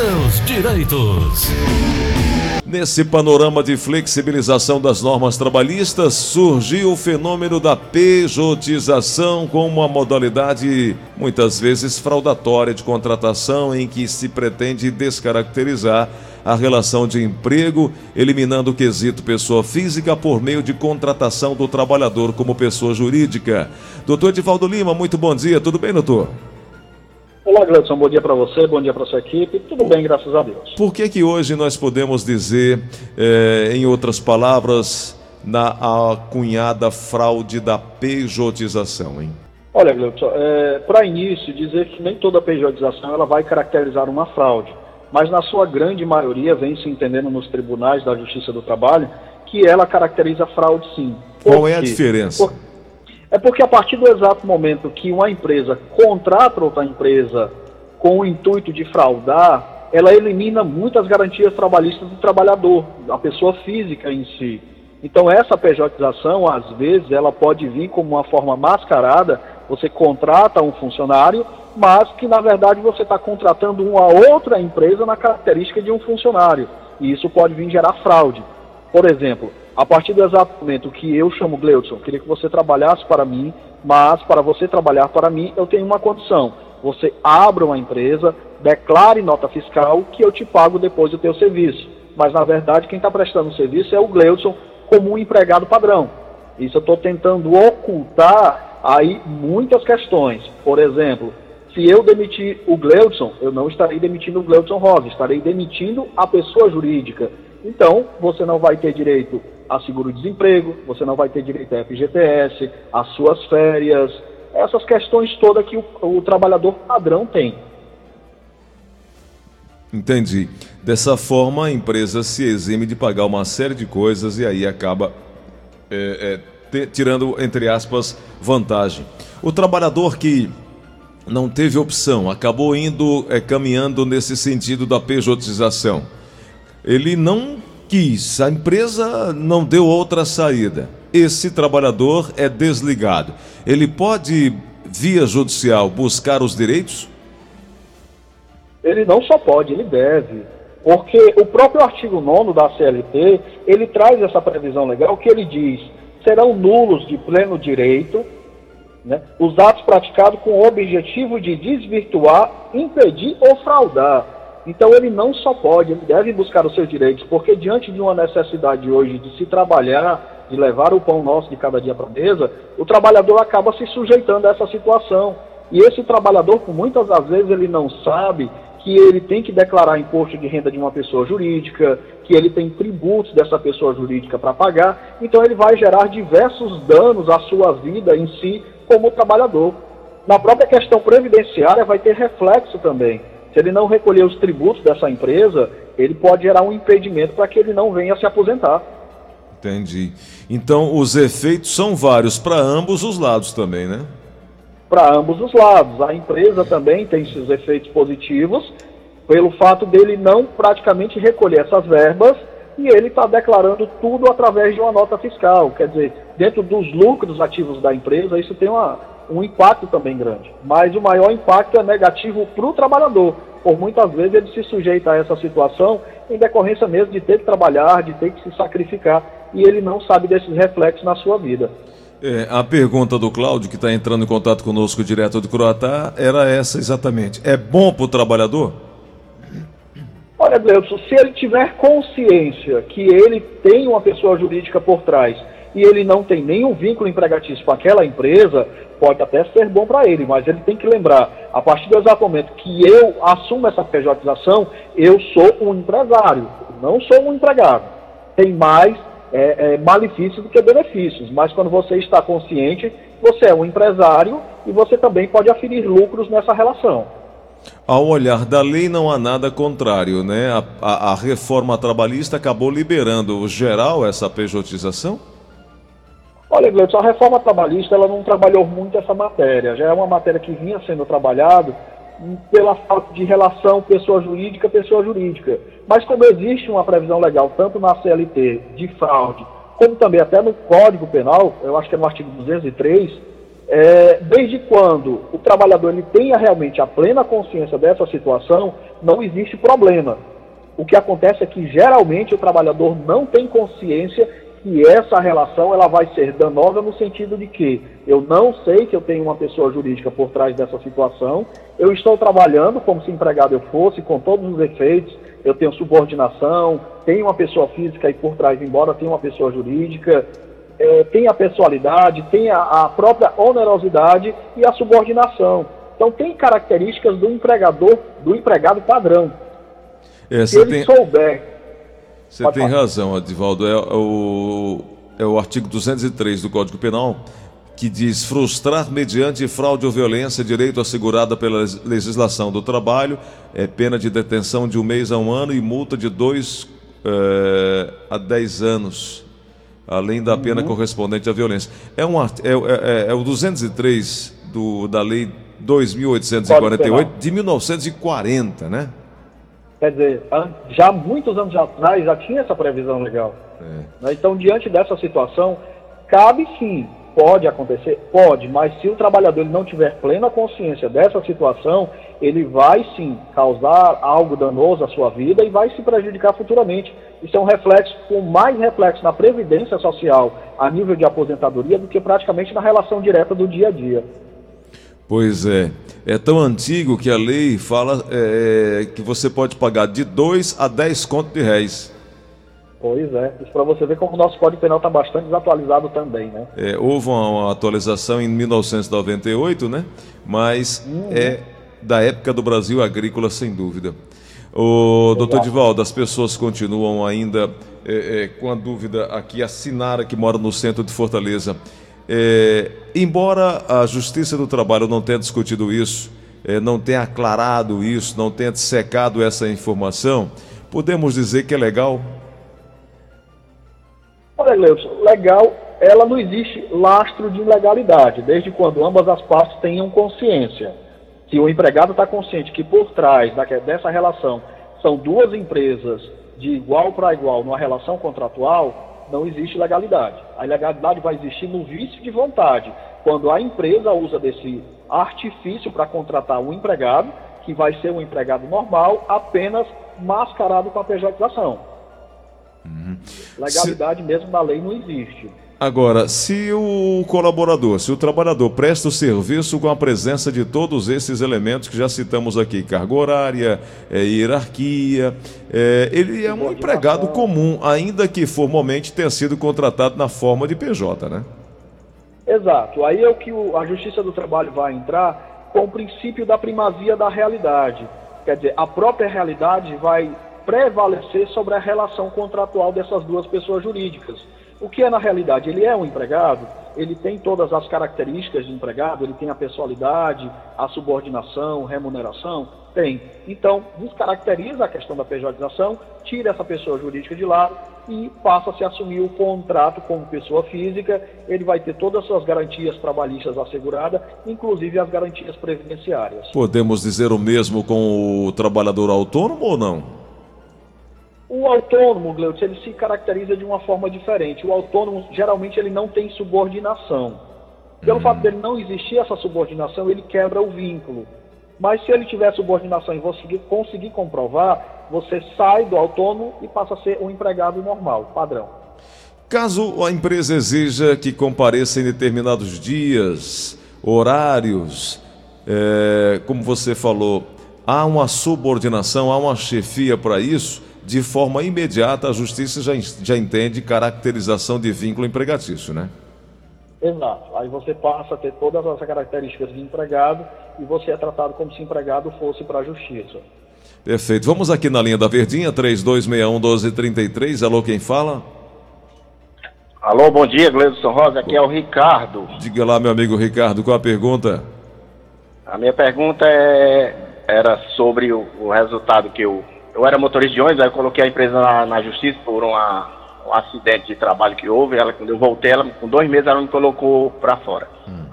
seus direitos. Nesse panorama de flexibilização das normas trabalhistas, surgiu o fenômeno da pejotização como uma modalidade muitas vezes fraudatória de contratação em que se pretende descaracterizar a relação de emprego, eliminando o quesito pessoa física por meio de contratação do trabalhador como pessoa jurídica. Doutor Edivaldo Lima, muito bom dia, tudo bem, doutor? Olá, Gleudson, bom dia para você, bom dia para sua equipe. Tudo bem, graças a Deus. Por que que hoje nós podemos dizer, eh, em outras palavras, na cunhada fraude da pejotização, hein? Olha, Gleudson, é, para início, dizer que nem toda pejotização ela vai caracterizar uma fraude, mas na sua grande maioria vem se entendendo nos tribunais da Justiça do Trabalho que ela caracteriza fraude sim. Por Qual é a diferença? Por é porque a partir do exato momento que uma empresa contrata outra empresa com o intuito de fraudar, ela elimina muitas garantias trabalhistas do trabalhador, da pessoa física em si. Então essa pejotização, às vezes, ela pode vir como uma forma mascarada, você contrata um funcionário, mas que na verdade você está contratando uma outra empresa na característica de um funcionário. E isso pode vir gerar fraude. Por exemplo, a partir do exato momento que eu chamo Gleudson, queria que você trabalhasse para mim, mas para você trabalhar para mim, eu tenho uma condição. Você abra uma empresa, declare nota fiscal que eu te pago depois do teu serviço. Mas na verdade quem está prestando o serviço é o Gleudson como um empregado padrão. Isso eu estou tentando ocultar aí muitas questões. Por exemplo, se eu demitir o Gleudson, eu não estarei demitindo o Gleudson Rosa, estarei demitindo a pessoa jurídica. Então, você não vai ter direito a seguro-desemprego, você não vai ter direito a FGTS, as suas férias, essas questões todas que o, o trabalhador padrão tem. Entendi. Dessa forma, a empresa se exime de pagar uma série de coisas e aí acaba é, é, tirando, entre aspas, vantagem. O trabalhador que não teve opção, acabou indo, é, caminhando nesse sentido da pejotização ele não quis, a empresa não deu outra saída. Esse trabalhador é desligado. Ele pode, via judicial, buscar os direitos? Ele não só pode, ele deve. Porque o próprio artigo 9 da CLT, ele traz essa previsão legal que ele diz: serão nulos de pleno direito né, os atos praticados com o objetivo de desvirtuar, impedir ou fraudar então ele não só pode, ele deve buscar os seus direitos, porque diante de uma necessidade hoje de se trabalhar, de levar o pão nosso de cada dia para a mesa, o trabalhador acaba se sujeitando a essa situação. E esse trabalhador, por muitas das vezes, ele não sabe que ele tem que declarar imposto de renda de uma pessoa jurídica, que ele tem tributos dessa pessoa jurídica para pagar, então ele vai gerar diversos danos à sua vida em si como trabalhador. Na própria questão previdenciária vai ter reflexo também. Se ele não recolher os tributos dessa empresa, ele pode gerar um impedimento para que ele não venha se aposentar. Entendi. Então, os efeitos são vários para ambos os lados também, né? Para ambos os lados. A empresa também tem seus efeitos positivos, pelo fato dele não praticamente recolher essas verbas e ele está declarando tudo através de uma nota fiscal. Quer dizer, dentro dos lucros ativos da empresa, isso tem uma, um impacto também grande. Mas o maior impacto é negativo para o trabalhador. Por muitas vezes ele se sujeita a essa situação em decorrência mesmo de ter que trabalhar, de ter que se sacrificar, e ele não sabe desses reflexos na sua vida. É, a pergunta do Cláudio, que está entrando em contato conosco direto do Croatá, era essa exatamente. É bom para o trabalhador? Olha, Gleudson, se ele tiver consciência que ele tem uma pessoa jurídica por trás e ele não tem nenhum vínculo empregatício com aquela empresa, pode até ser bom para ele, mas ele tem que lembrar, a partir do exato momento que eu assumo essa pejotização, eu sou um empresário, não sou um empregado. Tem mais é, é, malefícios do que benefícios, mas quando você está consciente, você é um empresário e você também pode aferir lucros nessa relação. Ao olhar da lei, não há nada contrário, né? A, a, a reforma trabalhista acabou liberando geral essa pejotização? Olha, Gleudson, a reforma trabalhista ela não trabalhou muito essa matéria. Já é uma matéria que vinha sendo trabalhado pela falta de relação pessoa jurídica pessoa jurídica. Mas como existe uma previsão legal, tanto na CLT de fraude, como também até no Código Penal, eu acho que é no artigo 203, é, desde quando o trabalhador ele tenha realmente a plena consciência dessa situação, não existe problema. O que acontece é que geralmente o trabalhador não tem consciência que essa relação ela vai ser danosa no sentido de que eu não sei que eu tenho uma pessoa jurídica por trás dessa situação, eu estou trabalhando como se empregado eu fosse, com todos os efeitos, eu tenho subordinação, tenho uma pessoa física aí por trás, embora tenha uma pessoa jurídica, é, tem a pessoalidade, tem a, a própria onerosidade e a subordinação. Então tem características do empregador, do empregado padrão. É, Se ele tem... souber você Pode tem falar. razão, Adivaldo. É, é, o, é o artigo 203 do Código Penal que diz frustrar mediante fraude ou violência direito assegurado pela legislação do trabalho é pena de detenção de um mês a um ano e multa de dois é, a dez anos, além da pena uhum. correspondente à violência. É, um, é, é, é o 203 do, da Lei 2.848 de 1940, né? Quer dizer, já muitos anos atrás já tinha essa previsão legal. É. Né? Então, diante dessa situação, cabe sim, pode acontecer, pode, mas se o trabalhador não tiver plena consciência dessa situação, ele vai sim causar algo danoso à sua vida e vai se prejudicar futuramente. Isso é um reflexo, com mais reflexo na previdência social a nível de aposentadoria do que praticamente na relação direta do dia a dia. Pois é. É tão antigo que a lei fala é, que você pode pagar de 2 a 10 contos de réis. Pois é. Isso para você ver como o nosso Código Penal está bastante desatualizado também, né? É, houve uma atualização em 1998, né? Mas uhum. é da época do Brasil agrícola, sem dúvida. O doutor Divaldo, as pessoas continuam ainda é, é, com a dúvida aqui, a Sinara, que mora no centro de Fortaleza. É, embora a Justiça do Trabalho não tenha discutido isso, é, não tenha aclarado isso, não tenha secado essa informação, podemos dizer que é legal? Olha, Gleudson, legal, ela não existe lastro de ilegalidade, desde quando ambas as partes tenham consciência. Se o empregado está consciente que por trás dessa relação são duas empresas de igual para igual numa relação contratual, não existe legalidade. A ilegalidade vai existir no vício de vontade, quando a empresa usa desse artifício para contratar um empregado, que vai ser um empregado normal, apenas mascarado com a pejotização. Uhum. Legalidade Se... mesmo da lei não existe. Agora, se o colaborador, se o trabalhador presta o serviço com a presença de todos esses elementos que já citamos aqui, carga horária, é, hierarquia, é, ele é um empregado comum, ainda que formalmente tenha sido contratado na forma de PJ, né? Exato. Aí é o que a Justiça do Trabalho vai entrar com o princípio da primazia da realidade. Quer dizer, a própria realidade vai prevalecer sobre a relação contratual dessas duas pessoas jurídicas. O que é na realidade? Ele é um empregado, ele tem todas as características de empregado, ele tem a pessoalidade, a subordinação, remuneração? Tem. Então, descaracteriza a questão da pejotização, tira essa pessoa jurídica de lado e passa a se assumir o contrato como pessoa física. Ele vai ter todas as suas garantias trabalhistas asseguradas, inclusive as garantias previdenciárias. Podemos dizer o mesmo com o trabalhador autônomo ou não? O autônomo, Gleutz, ele se caracteriza de uma forma diferente. O autônomo, geralmente, ele não tem subordinação. Pelo uhum. fato dele não existir essa subordinação, ele quebra o vínculo. Mas se ele tiver subordinação e você conseguir comprovar, você sai do autônomo e passa a ser um empregado normal, padrão. Caso a empresa exija que compareça em determinados dias, horários, é, como você falou, há uma subordinação, há uma chefia para isso, de forma imediata a justiça já, já entende caracterização de vínculo empregatício, né? Exato. Aí você passa a ter todas as características de empregado e você é tratado como se empregado fosse para a justiça. Perfeito. Vamos aqui na linha da Verdinha, 3261-1233. Alô, quem fala? Alô, bom dia, Gleison Rosa. Aqui é o Ricardo. Diga lá, meu amigo Ricardo, qual a pergunta? A minha pergunta é, era sobre o, o resultado que eu eu era motorista de ônibus, aí eu coloquei a empresa na, na justiça por uma, um acidente de trabalho que houve. Ela, quando eu voltei, ela, com dois meses, ela me colocou para fora. Hum.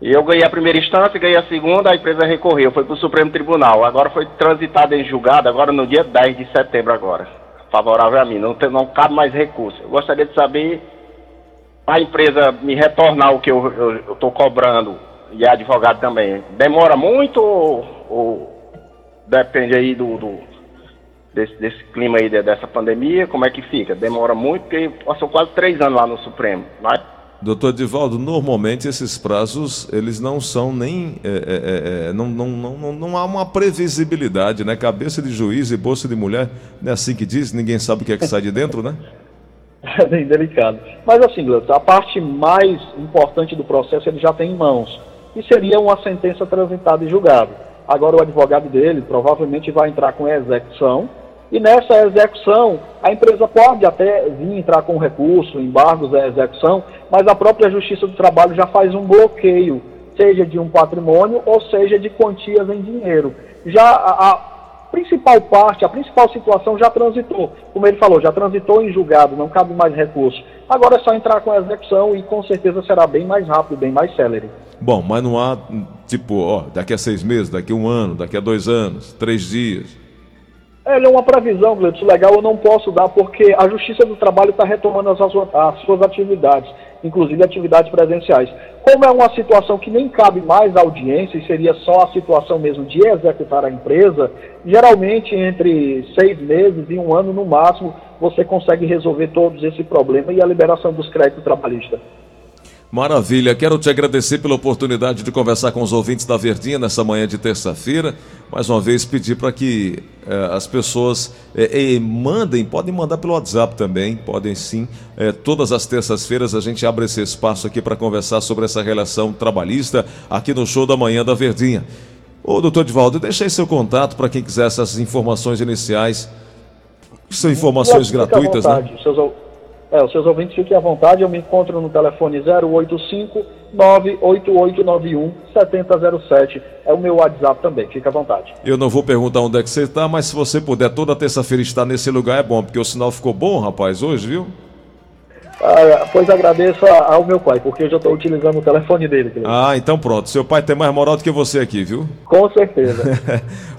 E eu ganhei a primeira instância, ganhei a segunda, a empresa recorreu, foi para o Supremo Tribunal. Agora foi transitado em julgado, agora no dia 10 de setembro agora. Favorável a mim, não, tem, não cabe mais recurso. Eu gostaria de saber a empresa me retornar o que eu estou cobrando e a advogado também. Demora muito ou, ou depende aí do, do desse, desse, clima aí dessa pandemia, como é que fica? Demora muito, porque passou quase três anos lá no Supremo, não é? Doutor Divaldo, normalmente esses prazos, eles não são nem. É, é, é, não, não, não, não há uma previsibilidade, né? Cabeça de juiz e bolsa de mulher, não é assim que diz? Ninguém sabe o que é que sai de dentro, né? É bem delicado. Mas assim, a parte mais importante do processo ele já tem em mãos, e seria uma sentença transitada e julgada. Agora o advogado dele provavelmente vai entrar com execução, e nessa execução, a empresa pode até vir entrar com recurso, embargos à execução, mas a própria Justiça do Trabalho já faz um bloqueio, seja de um patrimônio ou seja de quantias em dinheiro. Já a, a principal parte, a principal situação já transitou. Como ele falou, já transitou em julgado, não cabe mais recurso. Agora é só entrar com a execução e com certeza será bem mais rápido, bem mais célere. Bom, mas não há, tipo, ó, daqui a seis meses, daqui a um ano, daqui a dois anos, três dias. Ele é uma previsão, Gleudson, legal eu não posso dar, porque a Justiça do Trabalho está retomando as, as, suas atividades, inclusive atividades presenciais. Como é uma situação que nem cabe mais à audiência e seria só a situação mesmo de executar a empresa, geralmente entre seis meses e um ano no máximo, você consegue resolver todos esse problema e a liberação dos créditos trabalhistas. Maravilha, quero te agradecer pela oportunidade de conversar com os ouvintes da Verdinha nessa manhã de terça-feira. Mais uma vez pedir para que eh, as pessoas eh, eh, mandem, podem mandar pelo WhatsApp também, podem sim. Eh, todas as terças-feiras a gente abre esse espaço aqui para conversar sobre essa relação trabalhista aqui no show da manhã da Verdinha. Ô, doutor Divaldo, deixa aí seu contato para quem quiser essas informações iniciais. São informações gratuitas, né? Seus é, os seus ouvintes fiquem à vontade, eu me encontro no telefone 085 98891 7007. É o meu WhatsApp também, fica à vontade. Eu não vou perguntar onde é que você está, mas se você puder toda terça-feira estar nesse lugar é bom, porque o sinal ficou bom, rapaz, hoje, viu? Ah, pois agradeço ao meu pai, porque eu já estou utilizando o telefone dele. Ah, então pronto. Seu pai tem mais moral do que você aqui, viu? Com certeza.